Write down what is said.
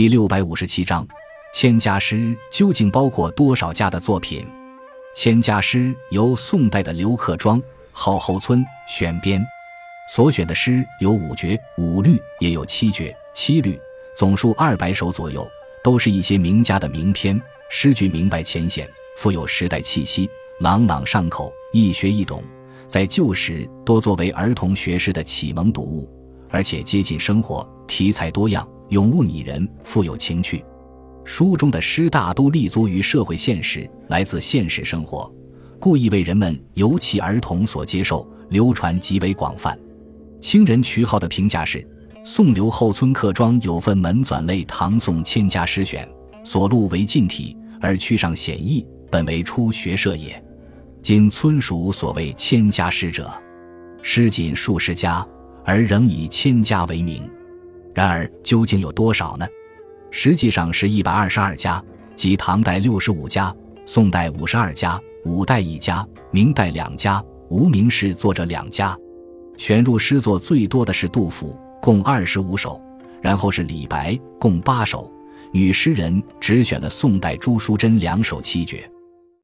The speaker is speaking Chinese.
第六百五十七章，千家诗究竟包括多少家的作品？千家诗由宋代的刘克庄、号后村选编，所选的诗有五绝、五律，也有七绝、七律，总数二百首左右，都是一些名家的名篇。诗句明白浅显，富有时代气息，朗朗上口，易学易懂。在旧时多作为儿童学诗的启蒙读物，而且接近生活，题材多样。咏物拟人，富有情趣。书中的诗大都立足于社会现实，来自现实生活，故意为人们，尤其儿童所接受，流传极为广泛。清人瞿浩的评价是：宋刘后村客庄有份门纂类唐宋千家诗选，所录为近体，而曲上显异，本为初学社也。今村属所谓千家诗者，诗仅数十家，而仍以千家为名。然而，究竟有多少呢？实际上是一百二十二家，即唐代六十五家，宋代五十二家，五代一家，明代两家，无名氏作者两家。选入诗作最多的是杜甫，共二十五首，然后是李白，共八首。女诗人只选了宋代朱淑珍两首七绝。